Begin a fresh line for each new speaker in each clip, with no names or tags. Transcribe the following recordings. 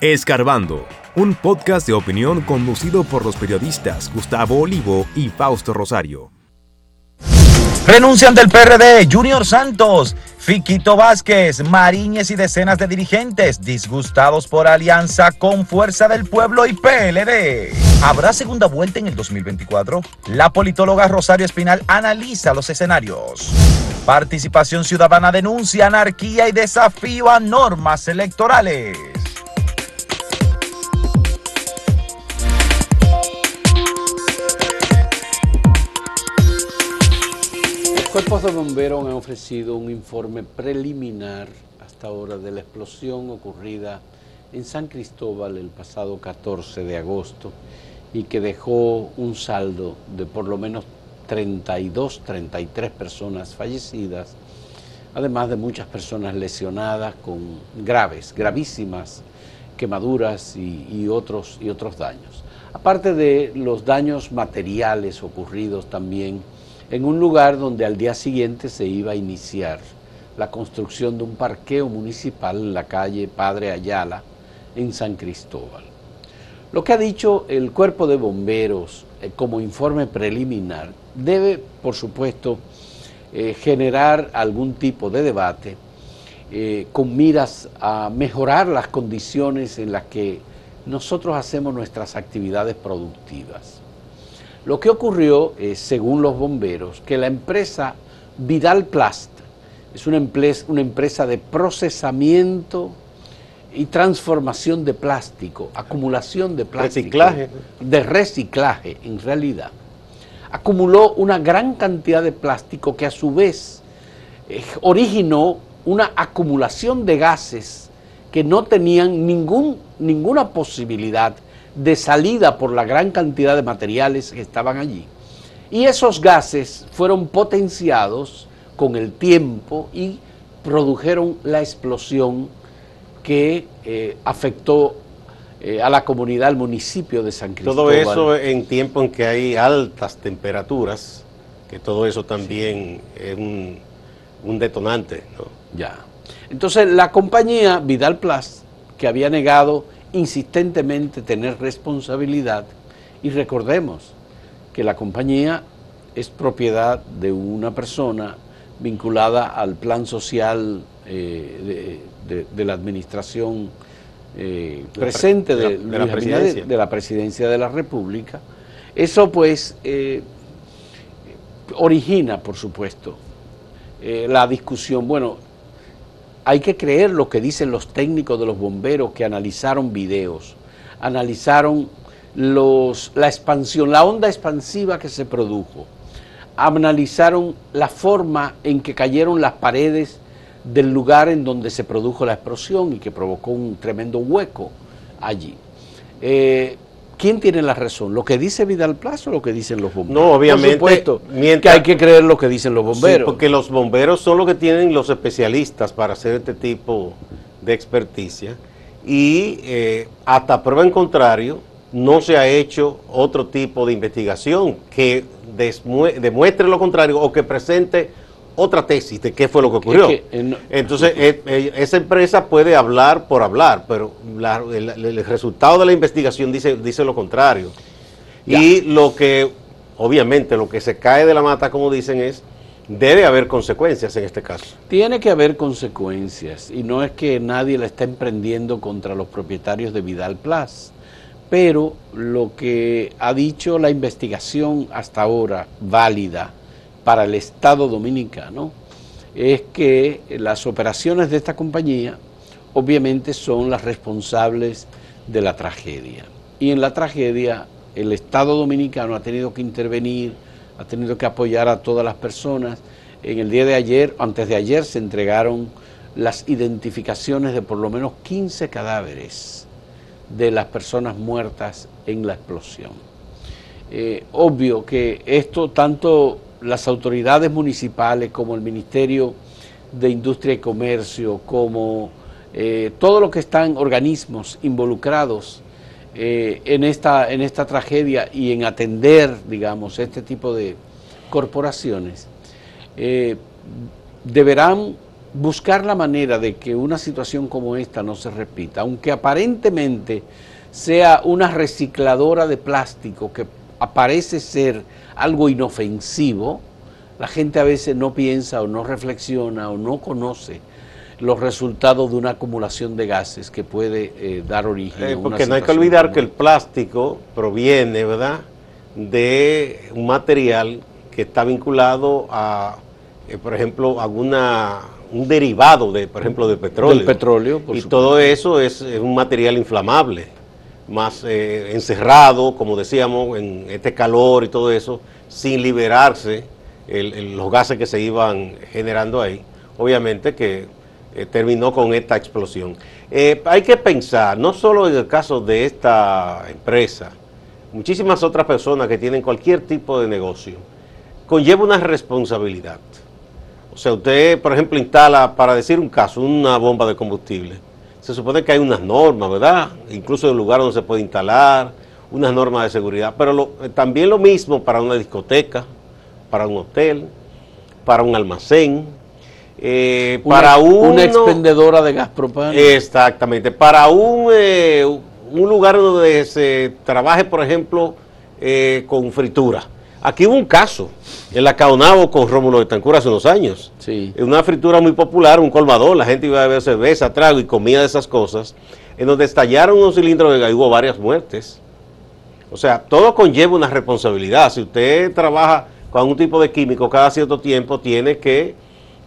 Escarbando, un podcast de opinión conducido por los periodistas Gustavo Olivo y Fausto Rosario.
Renuncian del PRD Junior Santos, Fiquito Vázquez, Mariñez y decenas de dirigentes disgustados por alianza con Fuerza del Pueblo y PLD. ¿Habrá segunda vuelta en el 2024? La politóloga Rosario Espinal analiza los escenarios. Participación Ciudadana denuncia anarquía y desafío a normas electorales.
Cuerpos de bomberos han ofrecido un informe preliminar hasta ahora de la explosión ocurrida en San Cristóbal el pasado 14 de agosto y que dejó un saldo de por lo menos 32, 33 personas fallecidas, además de muchas personas lesionadas con graves, gravísimas quemaduras y, otros, y otros daños. Aparte de los daños materiales ocurridos también en un lugar donde al día siguiente se iba a iniciar la construcción de un parqueo municipal en la calle Padre Ayala, en San Cristóbal. Lo que ha dicho el cuerpo de bomberos eh, como informe preliminar debe, por supuesto, eh, generar algún tipo de debate eh, con miras a mejorar las condiciones en las que nosotros hacemos nuestras actividades productivas. Lo que ocurrió es, según los bomberos, que la empresa Vidal Plast es una empresa, una empresa de procesamiento y transformación de plástico, acumulación de plástico.
Reciclaje.
De reciclaje, en realidad. Acumuló una gran cantidad de plástico que a su vez eh, originó una acumulación de gases que no tenían ningún, ninguna posibilidad de salida por la gran cantidad de materiales que estaban allí. Y esos gases fueron potenciados con el tiempo y produjeron la explosión que eh, afectó eh, a la comunidad, al municipio de San Cristóbal.
Todo eso en tiempo en que hay altas temperaturas, que todo eso también es un, un detonante. ¿no?
Ya. Entonces la compañía Vidal Plus, que había negado insistentemente tener responsabilidad y recordemos que la compañía es propiedad de una persona vinculada al plan social eh, de, la administración eh, presente de, la presidencia. de, la presidencia de la República. Eso pues eh, origina, por supuesto, la discusión. Bueno, hay que creer lo que dicen los técnicos de los bomberos que analizaron videos, analizaron la expansión, la onda expansiva que se produjo, analizaron la forma en que cayeron las paredes del lugar en donde se produjo la explosión y que provocó un tremendo hueco allí. Eh, ¿Quién tiene la razón? ¿Lo que dice Vidal Plazo o lo que dicen los bomberos?
No, obviamente. Por
supuesto que hay que creer lo que dicen los bomberos.
Sí, porque los bomberos son los que tienen los especialistas para hacer este tipo de experticia. Y eh, hasta prueba en contrario, no se ha hecho otro tipo de investigación que demuestre lo contrario o que presente otra tesis de qué fue lo que ocurrió. Entonces, eh, eh, esa empresa puede hablar por hablar, pero el, resultado de la investigación dice, dice lo contrario. Y lo que, obviamente, lo que se cae de la mata, como dicen, es, debe haber consecuencias en este caso.
Tiene que haber consecuencias, y no es que nadie la está emprendiendo contra los propietarios de Vidal Plus, pero lo que ha dicho la investigación hasta ahora, válida, para el Estado dominicano es que las operaciones de esta compañía obviamente son las responsables de la tragedia. Y en la tragedia el Estado dominicano ha tenido que intervenir, ha tenido que apoyar a todas las personas. En el día de ayer, antes de ayer, se entregaron las identificaciones de por lo menos 15 cadáveres de las personas muertas en la explosión. Eh, obvio que esto tanto las autoridades municipales, como el Ministerio de Industria y Comercio, como eh, todo lo que están organismos involucrados eh, en, esta, en esta tragedia y en atender, digamos, este tipo de corporaciones, eh, deberán buscar la manera de que una situación como esta no se repita, aunque aparentemente sea una recicladora de plástico que aparece ser algo inofensivo, la gente a veces no piensa o no reflexiona o no conoce los resultados de una acumulación de gases que puede eh, dar origen
Eh,
a una
porque no hay que olvidar que el plástico proviene, ¿verdad?, de un material que está vinculado a, eh, por ejemplo, alguna un derivado de, por ejemplo, del petróleo.
Del petróleo, por
y
supuesto.
todo eso es, es un material inflamable, más eh, encerrado, como decíamos, en este calor y todo eso, sin liberarse los gases que se iban generando ahí. Obviamente que eh, terminó con esta explosión. Eh, hay que pensar, no solo en el caso de esta empresa, muchísimas otras personas que tienen cualquier tipo de negocio, conlleva una responsabilidad. O sea, usted, por ejemplo, instala, para decir un caso, una bomba de combustible. Se supone que hay unas normas, ¿verdad? Incluso el lugar donde se puede instalar, unas normas de seguridad. Pero lo- eh, también lo mismo para una discoteca, para un hotel, para un almacén, eh,
Una-
para uno,
una expendedora de gas propano.
Exactamente. Para un, eh, un lugar donde se trabaje, por ejemplo, eh, con fritura. Aquí hubo un caso en la Caonabo con Rómulo de Tancura hace unos años.
Sí.
Una fritura muy popular, un colmador, la gente iba a beber cerveza, trago y comida de esas cosas, en donde estallaron unos cilindros de gas y hubo varias muertes. O sea, todo conlleva una responsabilidad. Si usted trabaja con un tipo de químico cada cierto tiempo, tiene que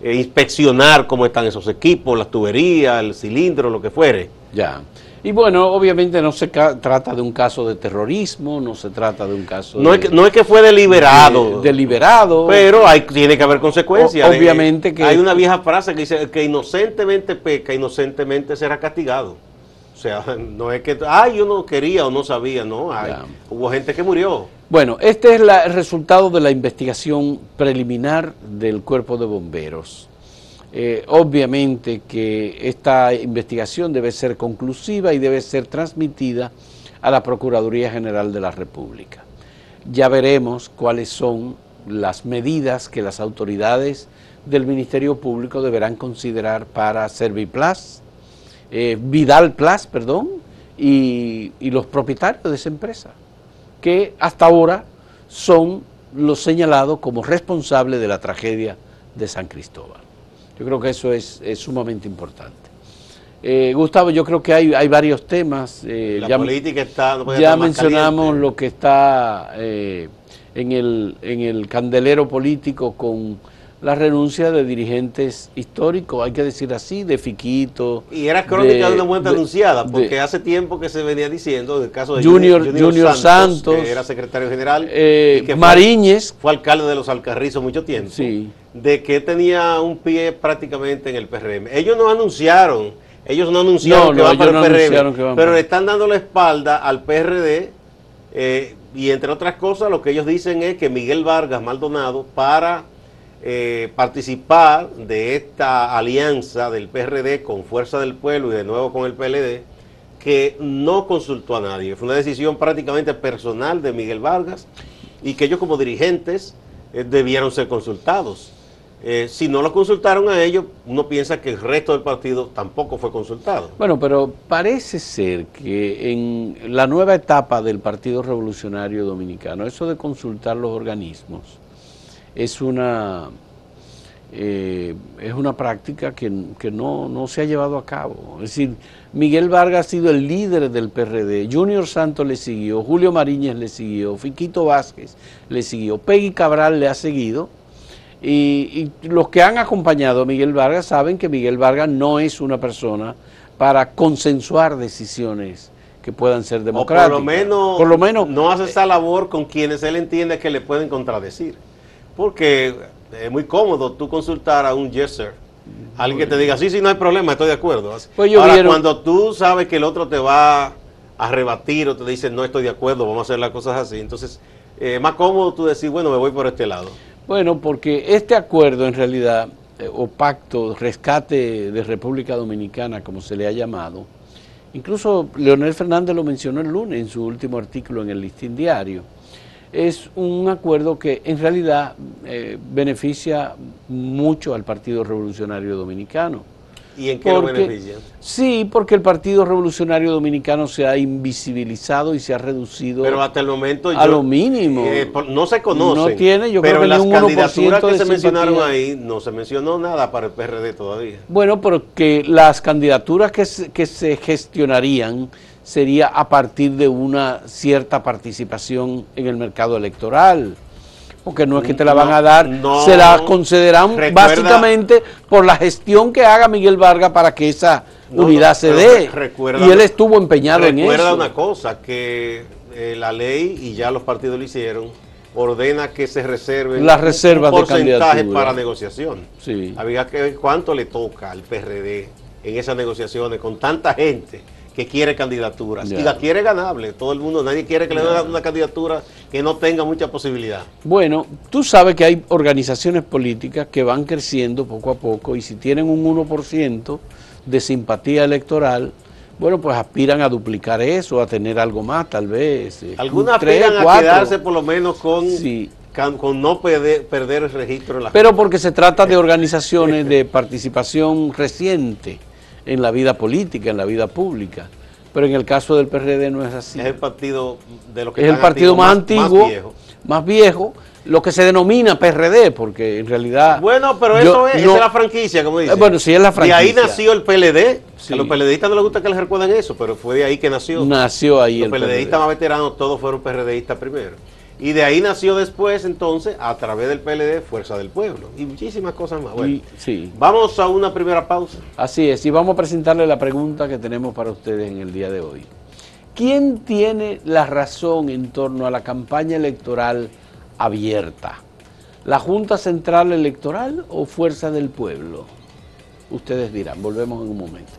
eh, inspeccionar cómo están esos equipos, las tuberías, el cilindro, lo que fuere.
Ya. Y bueno, obviamente no se trata de un caso de terrorismo, no se trata de un caso
No
de,
es que, no es que fue deliberado,
de- deliberado.
pero hay, tiene que haber consecuencias.
O- obviamente que-
Hay una vieja frase que dice, que inocentemente peca, inocentemente será castigado. O sea, no es que, ay, yo no quería o no sabía, no. hay- hubo gente que murió.
Bueno, este es la- el resultado de la investigación preliminar del cuerpo de bomberos. Eh, obviamente que esta investigación debe ser conclusiva y debe ser transmitida a la Procuraduría General de la República. Ya veremos cuáles son las medidas que las autoridades del Ministerio Público deberán considerar para Serviplas, eh, Vidal Plus, perdón, y, y los propietarios de esa empresa que hasta ahora son los señalados como responsables de la tragedia de San Cristóbal. Yo creo que eso es, es sumamente importante. Eh, Gustavo, yo creo que hay, hay varios temas. eh,
La
ya
política está... no puede
ya
estar más
mencionamos
caliente.
lo que está eh, en, el, en el candelero político con la renuncia de dirigentes históricos, hay que decir así, de Fiquito.
Y era crónica de, una muerte
de-
anunciada,
de-
porque hace tiempo que se venía diciendo del caso de
Junior- Junior Santos,
que era secretario general,
eh,
que fue-
Mariñez,
fue alcalde de los Alcarrizos mucho tiempo,
Sí.
de que tenía un pie prácticamente en el PRM. Ellos no anunciaron, ellos no anunciaron
No,
que
no,
van para el PRM, pero
para-
le están dando la espalda al PRD eh, y entre otras cosas lo que ellos dicen es que Miguel Vargas Maldonado para eh, participar de esta alianza del PRD con Fuerza del Pueblo y de nuevo con el PLD, que no consultó a nadie. Fue una decisión prácticamente personal de Miguel Vargas y que ellos como dirigentes eh, debieron ser consultados. Eh, si no lo consultaron a ellos, uno piensa que el resto del partido tampoco fue consultado.
Bueno, pero parece ser que en la nueva etapa del Partido Revolucionario Dominicano, eso de consultar los organismos es una, eh, es una práctica que, que no, no se ha llevado a cabo. Es decir, Miguel Vargas ha sido el líder del PRD, Junior Santos le siguió, Julio Mariñez le siguió, Fiquito Vázquez le siguió, Peggy Cabral le ha seguido. Y, y los que han acompañado a Miguel Vargas saben que Miguel Vargas no es una persona para consensuar decisiones que puedan ser
O
democráticas.
por lo menos,
Por lo menos
no hace esa labor con quienes él entiende que le pueden contradecir. Porque es muy cómodo tú consultar a un yes sir. Alguien que te diga, sí, sí, no hay problema, estoy de acuerdo.
Pues
Ahora,
vieron-
cuando tú sabes que el otro te va a rebatir o te dice, no estoy de acuerdo, vamos a hacer las cosas así. Entonces, es más cómodo tú decir, bueno, me voy por este lado.
Bueno, porque este acuerdo en realidad, eh, o pacto, rescate de República Dominicana, como se le ha llamado, incluso Leonel Fernández lo mencionó el lunes en su último artículo en el Listín Diario, es un acuerdo que en realidad eh, beneficia mucho al Partido Revolucionario Dominicano.
¿Y en qué lo beneficia?
Sí, porque el Partido Revolucionario Dominicano se ha invisibilizado y se ha reducido
pero hasta el momento
a lo mínimo.
Eh, no se conoce.
No tiene, yo
pero
creo que
las candidaturas que se mencionaron ahí no se mencionó nada para el PRD todavía.
Bueno, porque las candidaturas que que se gestionarían sería a partir de una cierta participación en el mercado electoral. Porque no es que te la van a dar, se la concederán básicamente por la gestión que haga Miguel Vargas para que esa unidad se dé. y él estuvo empeñado en eso.
Recuerda una cosa, que eh, la ley, y ya los partidos lo hicieron, ordena que se reserven
las reservas
un porcentaje para negociación.
Sí.
Había que ver cuánto le toca al PRD en esas negociaciones con tanta gente que quiere candidaturas y la quiere ganable. Todo el mundo, nadie quiere que le den una candidatura que no tenga mucha posibilidad.
Bueno, tú sabes que hay organizaciones políticas que van creciendo poco a poco y si tienen un 1% de simpatía electoral, bueno, pues aspiran a duplicar eso, a tener algo más, tal vez.
Eh, Algunas aspiran a quedarse por lo menos con, con no perder, perder el registro en la
Pero porque se trata de organizaciones de participación reciente en la vida política, en la vida pública. Pero en el caso del PRD no es así.
Es el partido de lo que
es el partido más, antiguo, más viejo. lo que se denomina PRD, porque en realidad.
Bueno, pero eso es, esa es la franquicia, como dice.
bueno, sí es la franquicia.
Y ahí nació el PLD. A los PLDistas no les gusta que les recuerden eso, pero fue de ahí que nació.
Nació ahí
los el PLDistas más veteranos, todos fueron PRDistas primero. Y de ahí nació después, entonces, a través del PLD, Fuerza del Pueblo. Y muchísimas cosas más. Bueno,
sí.
Vamos a una primera pausa.
Así es, y vamos a presentarle la pregunta que tenemos para ustedes en el día de hoy. ¿Quién tiene la razón en torno a la campaña electoral abierta? ¿La Junta Central Electoral o Fuerza del Pueblo? Ustedes dirán, volvemos en un momento.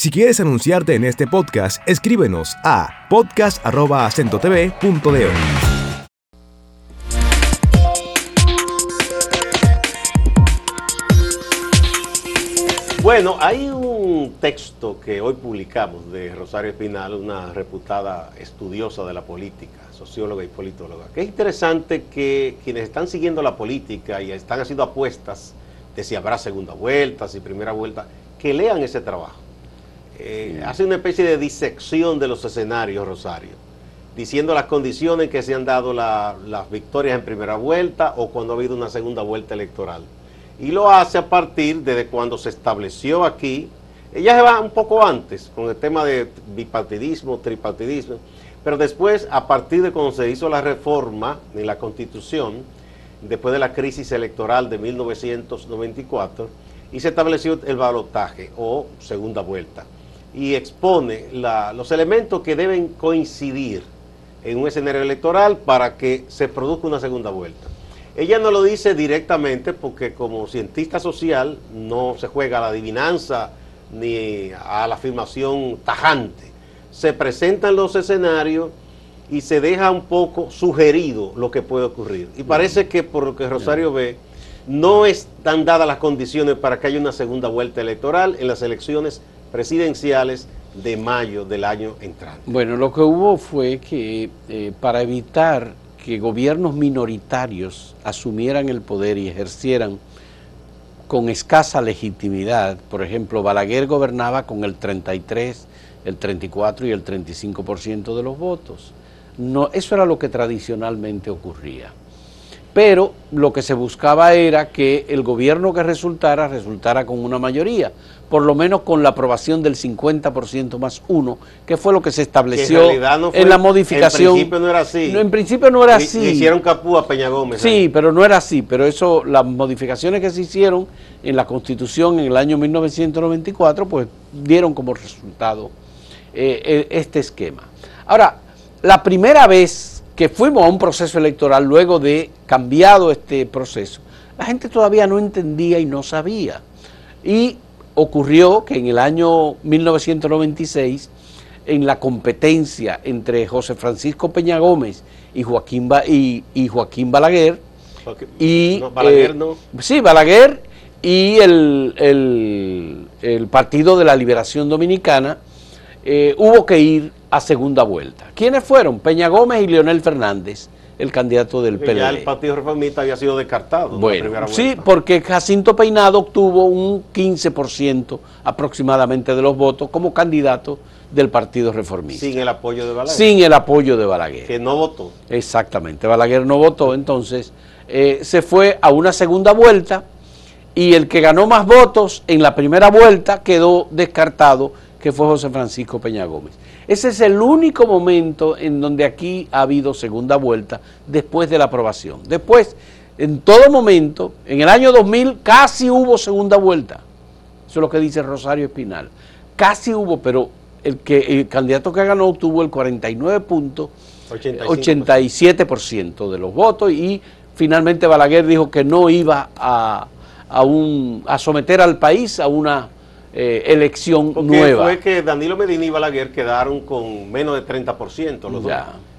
Si quieres anunciarte en este podcast, escríbenos a podcast.acentotv.de.
Bueno, hay un texto que hoy publicamos de Rosario Espinal, una reputada estudiosa de la política, socióloga y politóloga, que es interesante que quienes están siguiendo la política y están haciendo apuestas de si habrá segunda vuelta, si primera vuelta, que lean ese trabajo eh, hace una especie de disección de los escenarios, Rosario, diciendo las condiciones que se han dado las victorias en primera vuelta o cuando ha habido una segunda vuelta electoral. Y lo hace a partir de cuando se estableció aquí, ella se va un poco antes con el tema de bipartidismo, tripartidismo, pero después, a partir de cuando se hizo la reforma en la Constitución, después de la crisis electoral de 1994, y se estableció el balotaje o segunda vuelta y expone los elementos que deben coincidir en un escenario electoral para que se produzca una segunda vuelta. Ella no lo dice directamente porque como cientista social no se juega a la adivinanza ni a la afirmación tajante. Se presentan los escenarios y se deja un poco sugerido lo que puede ocurrir. Y parece que por lo que Rosario ve, no están dadas las condiciones para que haya una segunda vuelta electoral en las elecciones presidenciales de mayo del año entrante.
Bueno, lo que hubo fue que eh, para evitar que gobiernos minoritarios asumieran el poder y ejercieran con escasa legitimidad, por ejemplo, Balaguer gobernaba con el 33, el 34 y el 35% de los votos. No, eso era lo que tradicionalmente ocurría pero lo que se buscaba era que el gobierno que resultara resultara con una mayoría, por lo menos con la aprobación del 50% más uno, que fue lo que se estableció en la modificación.
En principio no era así.
en principio no era así.
hicieron capú a Peña Gómez.
Sí, pero no era así, pero eso, las modificaciones que se hicieron en la Constitución en el año 1994, pues dieron como resultado eh, eh, este esquema. Ahora, la primera vez que fuimos a un proceso electoral luego de cambiado este proceso, la gente todavía no entendía y no sabía. Y ocurrió que en el año 1996, en la competencia entre José Francisco Peña Gómez y Joaquín, y, Joaquín Balaguer, y,
Balaguer eh, no.
Sí, Balaguer y el, el Partido de la Liberación Dominicana, eh, hubo que ir a segunda vuelta. ¿Quiénes fueron? Peña Gómez y Leonel Fernández, el candidato del PLD.
Ya el Partido Reformista había sido descartado. en la
Bueno,
primera
sí,
vuelta.
porque Jacinto Peinado obtuvo un 15% aproximadamente de los votos como candidato del Partido Reformista.
Sin el apoyo de Balaguer.
Sin el apoyo de Balaguer.
Que no votó.
Exactamente, Balaguer no votó, entonces eh, se fue a una segunda vuelta y el que ganó más votos en la primera vuelta quedó descartado, que fue José Francisco Peña Gómez. Ese es el único momento en donde aquí ha habido segunda vuelta después de la aprobación. Después, en todo momento, en el año 2000 casi hubo segunda vuelta. Eso es lo que dice Rosario Espinal. Casi hubo, pero el, que, el candidato que ganó obtuvo el 49.87%
85%.
de los votos y finalmente Balaguer dijo que no iba a, a, un, a someter al país a una eh, elección
Porque
nueva.
fue que Danilo Medina y Balaguer quedaron con menos de 30% los dos.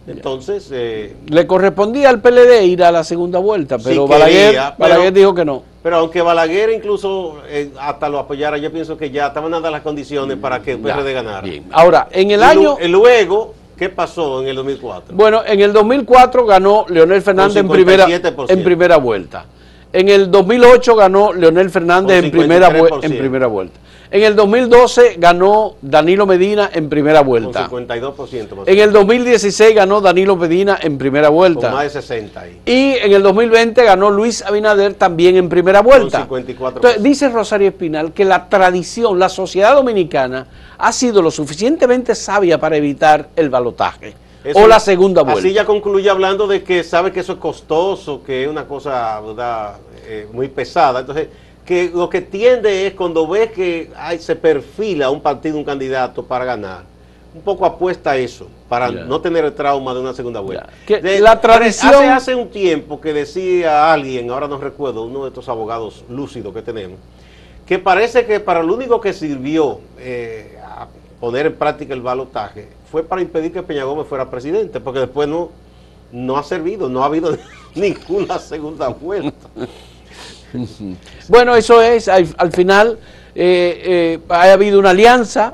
Entonces, eh,
Le correspondía al PLD ir a la segunda vuelta,
Sí
pero
quería,
Balaguer,
pero-
Balaguer dijo que no.
pero aunque Balaguer incluso eh, hasta lo apoyara, yo pienso que ya estaban dadas las condiciones para que el PRD ganara.
bien. Ahora, en el
Y
año...
luego, ¿qué pasó en el 2004?
Bueno, en el 2004 ganó Leonel Fernández en primera,
57%.
en primera vuelta. En el 2008 ganó Leonel Fernández en primera, vue-
53%.
en primera vuelta. En el 2012 ganó Danilo Medina en primera vuelta.
Con 52%. más
En el 2016 ganó Danilo Medina en primera
con
vuelta.
más de 60 ahí.
Y en el 2020 ganó Luis Abinader también en primera vuelta.
54%.
Entonces, dice Rosario Espinal que la tradición, la sociedad dominicana ha sido lo suficientemente sabia para evitar el balotaje
Eso-
o la segunda vuelta.
Así ya concluye hablando de que sabe que eso es costoso, que es una cosa ¿verdad? Eh, muy pesada. Entonces, que lo que tiende es cuando ve que ay, se perfila un partido, un candidato para ganar, un poco apuesta a eso, para no tener el trauma de una segunda vuelta.
Que la tradición-
Hace, hace un tiempo que decía alguien, ahora no recuerdo, uno de estos abogados lúcidos que tenemos, que parece que para lo único que sirvió eh, a poner en práctica el balotaje fue para impedir que Peña Gómez fuera presidente, porque después no, no ha servido, no ha habido ninguna segunda vuelta.
Bueno, eso es, al, al final eh, eh, ha habido una alianza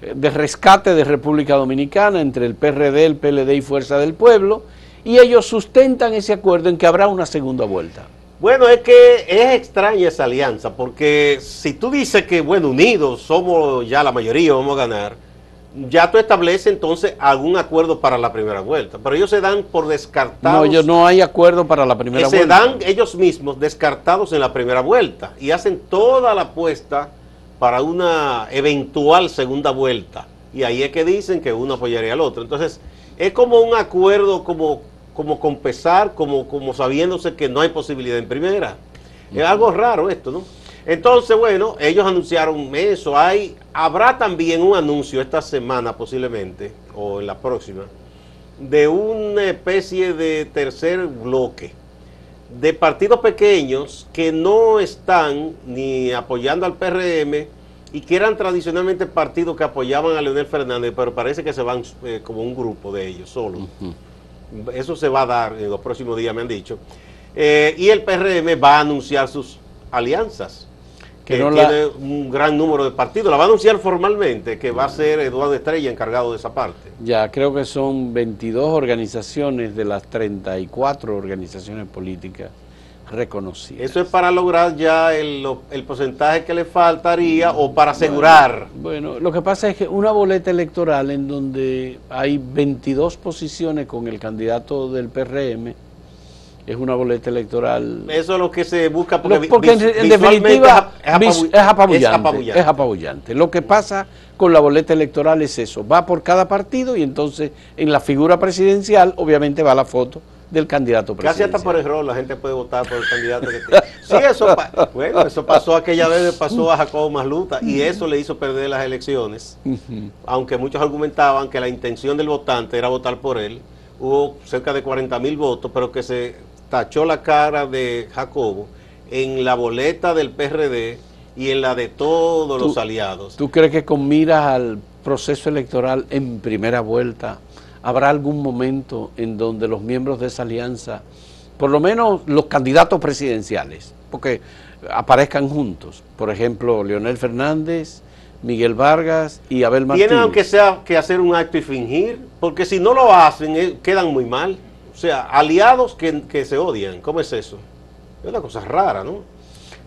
eh, de rescate de República Dominicana entre el PRD, el PLD y Fuerza del Pueblo, y ellos sustentan ese acuerdo en que habrá una segunda vuelta.
Bueno, es que es extraña esa alianza, porque si tú dices que, bueno, unidos somos ya la mayoría, vamos a ganar, ya tú estableces entonces algún acuerdo para la primera vuelta, pero ellos se dan por descartados.
No, ellos no hay acuerdo para la
que
primera
se
vuelta.
dan ellos mismos descartados en la primera vuelta y hacen toda la apuesta para una eventual segunda vuelta. Y ahí es que dicen que uno apoyaría al otro. Entonces, es como un acuerdo, como, como con pesar, como, como sabiéndose que no hay posibilidad en primera. Es algo raro esto, ¿no? Entonces, bueno, ellos anunciaron eso. Hay, habrá también un anuncio esta semana posiblemente, o en la próxima, de una especie de tercer bloque de partidos pequeños que no están ni apoyando al PRM y que eran tradicionalmente partidos que apoyaban a Leonel Fernández, pero parece que se van eh, como un grupo de ellos solos. Eso se va a dar en los próximos días, me han dicho. Eh, y el PRM va a anunciar sus alianzas,
Que
que
no la-
tiene un gran número de partidos. La va a anunciar formalmente, que va a ser Eduardo Estrella encargado de esa parte.
Ya, creo que son 22 organizaciones de las 34 organizaciones políticas reconocidas.
Eso es para lograr ya el, el porcentaje que le faltaría o para asegurar.
Bueno, lo que pasa es que una boleta electoral en donde hay 22 posiciones con el candidato del PRM es una boleta electoral.
Eso es lo que se busca porque,
porque en, definitiva
es
apabullante,
es apabullante.
es apabullante. Lo que pasa con la boleta electoral es eso, va por cada partido y entonces en la figura presidencial obviamente va la foto del candidato
Casi
presidencial.
hasta por error la gente puede votar por el candidato que tiene. Sí, eso, bueno, eso pasó aquella vez, pasó a Jacobo Masluta y eso le hizo perder las elecciones. Aunque muchos argumentaban que la intención del votante era votar por él, hubo cerca de 40 mil votos, pero que se tachó la cara de Jacobo en la boleta del PRD y en la de todos los aliados.
¿Tú crees que con miras al proceso electoral en primera vuelta habrá algún momento en donde los miembros de esa alianza, por lo menos los candidatos presidenciales, porque aparezcan juntos. Por ejemplo, Leonel Fernández, Miguel Vargas y Abel Martínez.
Tienen aunque sea que hacer un acto y fingir, porque si no lo hacen eh, quedan muy mal. O sea, aliados que, que se odian, ¿cómo es eso? Es una cosa rara, ¿no?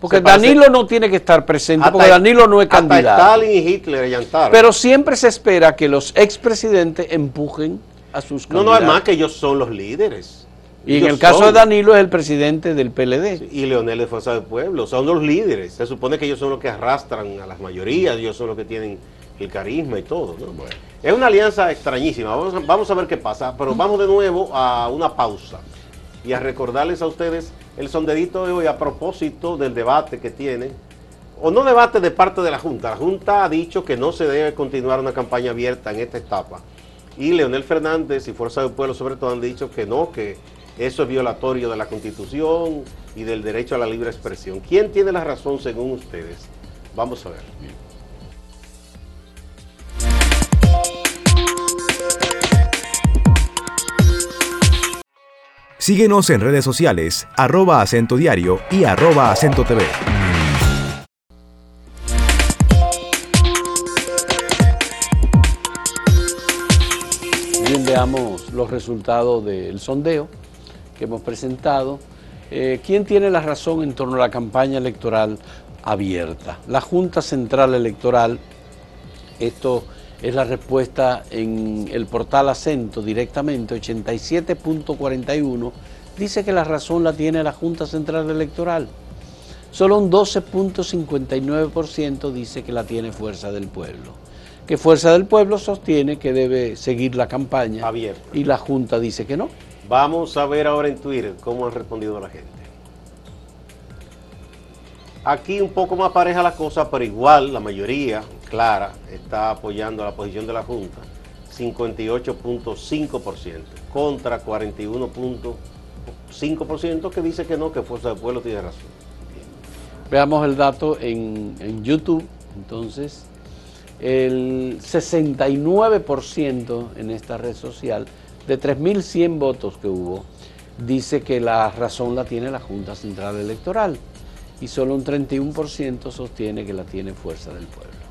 Porque Danilo no tiene que estar presente, porque Danilo no es candidato.
Stalin y Hitler allantaron.
Pero siempre se espera que los expresidentes empujen a sus
candidatos. No, no, es más que ellos son los líderes.
Y en el caso de Danilo es el presidente del PLD.
Y Leonel de Fuerza del Pueblo, son los líderes. Se supone que ellos son los que arrastran a las mayorías, ellos son los que tienen el carisma y todo. Es una alianza extrañísima. vamos a ver qué pasa, pero vamos de nuevo a una pausa y a recordarles a ustedes el sondedito de hoy a propósito del debate que tiene, o no debate de parte de la Junta. La Junta ha dicho que no se debe continuar una campaña abierta en esta etapa. Y Leonel Fernández y Fuerza del Pueblo sobre todo han dicho que no, que eso es violatorio de la Constitución y del derecho a la libre expresión. ¿Quién tiene la razón según ustedes? Vamos a ver.
Síguenos en redes sociales, arroba acento diario y arroba acento TV.
Bien, veamos los resultados del sondeo que hemos presentado. Eh, ¿Quién tiene la razón en torno a la campaña electoral abierta? La Junta Central Electoral, esto es la respuesta en el portal Acento directamente, 87.41, dice que la razón la tiene la Junta Central Electoral. Solo un 12.59% dice que la tiene Fuerza del Pueblo. Que Fuerza del Pueblo sostiene que debe seguir la campaña y la Junta dice que no.
Vamos a ver ahora en Twitter cómo han respondido la gente. Aquí un poco más pareja la cosa, pero igual la mayoría, clara, está apoyando la posición de la Junta, 58.5% contra 41.5% que dice que no, que Fuerza del Pueblo tiene razón.
Veamos el dato en, en YouTube, entonces, el 69% en esta red social, de 3.100 votos que hubo, dice que la razón la tiene la Junta Central Electoral y solo un 31% sostiene que la tiene Fuerza del Pueblo.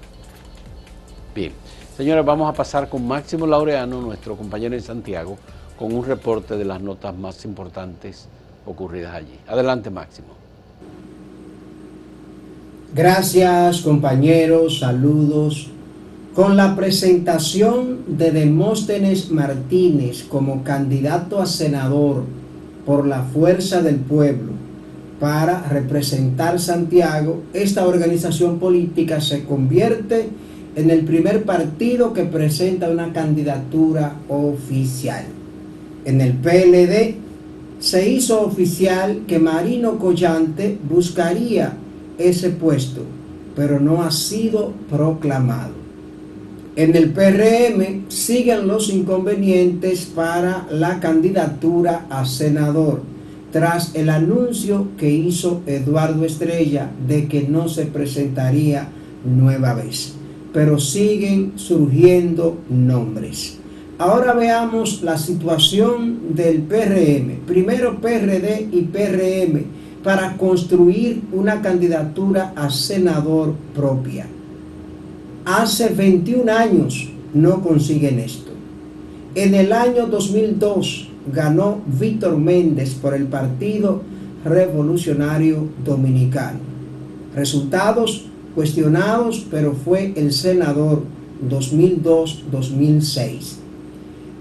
Bien, señores, vamos a pasar con Máximo Laureano, nuestro compañero en Santiago, con un reporte de las notas más importantes ocurridas allí. Adelante, Máximo.
Gracias, compañeros, saludos. Con la presentación de Demóstenes Martínez como candidato a senador por la Fuerza del Pueblo, para representar Santiago, esta organización política se convierte en el primer partido que presenta una candidatura oficial. En el PLD se hizo oficial que Marino Collante buscaría ese puesto, pero no ha sido proclamado. En el PRM siguen los inconvenientes para la candidatura a senador tras el anuncio que hizo Eduardo Estrella de que no se presentaría nueva vez. Pero siguen surgiendo nombres. Ahora veamos la situación del PRM. Primero PRD y PRM para construir una candidatura a senador propia. Hace 21 años no consiguen esto. En el año 2002 ganó Víctor Méndez por el Partido Revolucionario Dominicano. Resultados cuestionados, pero fue el senador 2002-2006.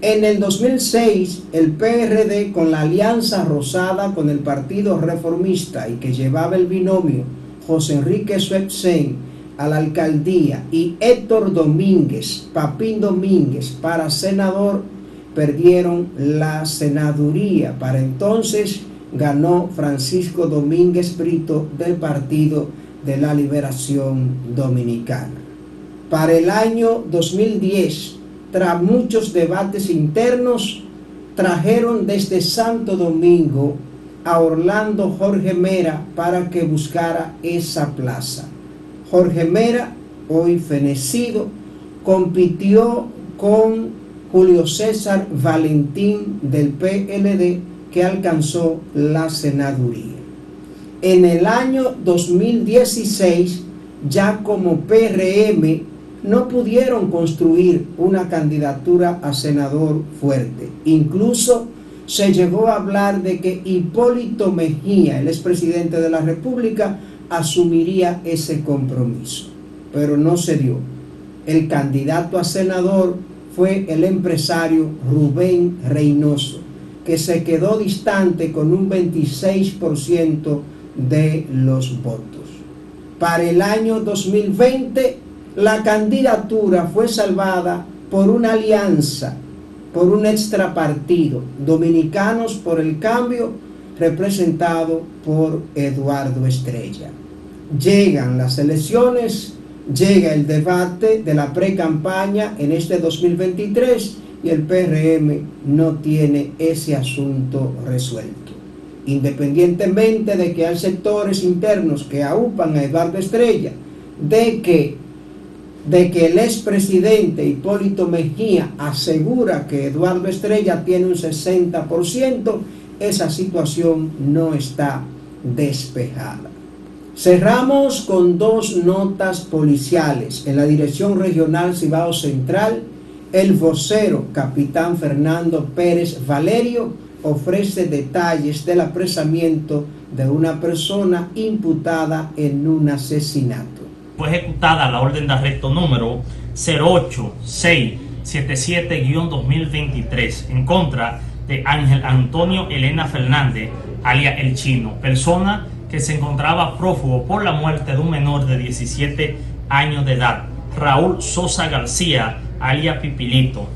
En el 2006, el PRD con la alianza rosada con el Partido Reformista y que llevaba el binomio José Enrique Swepsen a la alcaldía y Héctor Domínguez, Papín Domínguez para senador perdieron la senaduría. Para entonces ganó Francisco Domínguez Brito del Partido de la Liberación Dominicana. Para el año 2010, tras muchos debates internos, trajeron desde Santo Domingo a Orlando Jorge Mera para que buscara esa plaza. Jorge Mera, hoy fenecido, compitió con Julio César Valentín del PLD que alcanzó la senaduría. En el año 2016, ya como PRM, no pudieron construir una candidatura a senador fuerte. Incluso se llegó a hablar de que Hipólito Mejía, el expresidente de la República, asumiría ese compromiso, pero no se dio. El candidato a senador fue el empresario Rubén Reynoso, que se quedó distante con un 26% de los votos. Para el año 2020, la candidatura fue salvada por una alianza, por un extrapartido, Dominicanos por el Cambio, representado por Eduardo Estrella. Llegan las elecciones, llega el debate de la pre-campaña en este 2023 y el PRM no tiene ese asunto resuelto. Independientemente de que hay sectores internos que aupan a Eduardo Estrella, de que, de que el expresidente Hipólito Mejía asegura que Eduardo Estrella tiene un 60%, esa situación no está despejada. Cerramos con dos notas policiales. En la Dirección Regional Cibao Central, el vocero, capitán Fernando Pérez Valerio, ofrece detalles del apresamiento de una persona imputada en un asesinato.
Fue ejecutada la orden de arresto número 08677-2023 en contra de Ángel Antonio Elena Fernández, alia El Chino, persona que se encontraba prófugo por la muerte de un menor de 17 años de edad, Raúl Sosa García, alia Pipilito.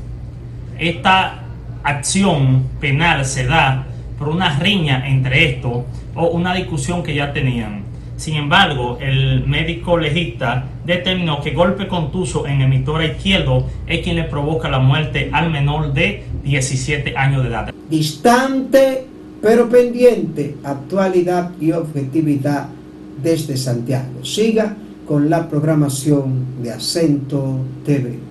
Esta acción penal se da por una riña entre estos o una discusión que ya tenían. Sin embargo, el médico legista determinó que golpe contuso en emitora izquierdo es quien le provoca la muerte al menor de 17 años de edad.
Distante pero pendiente, actualidad y objetividad desde Santiago. Siga con la programación de Acento TV.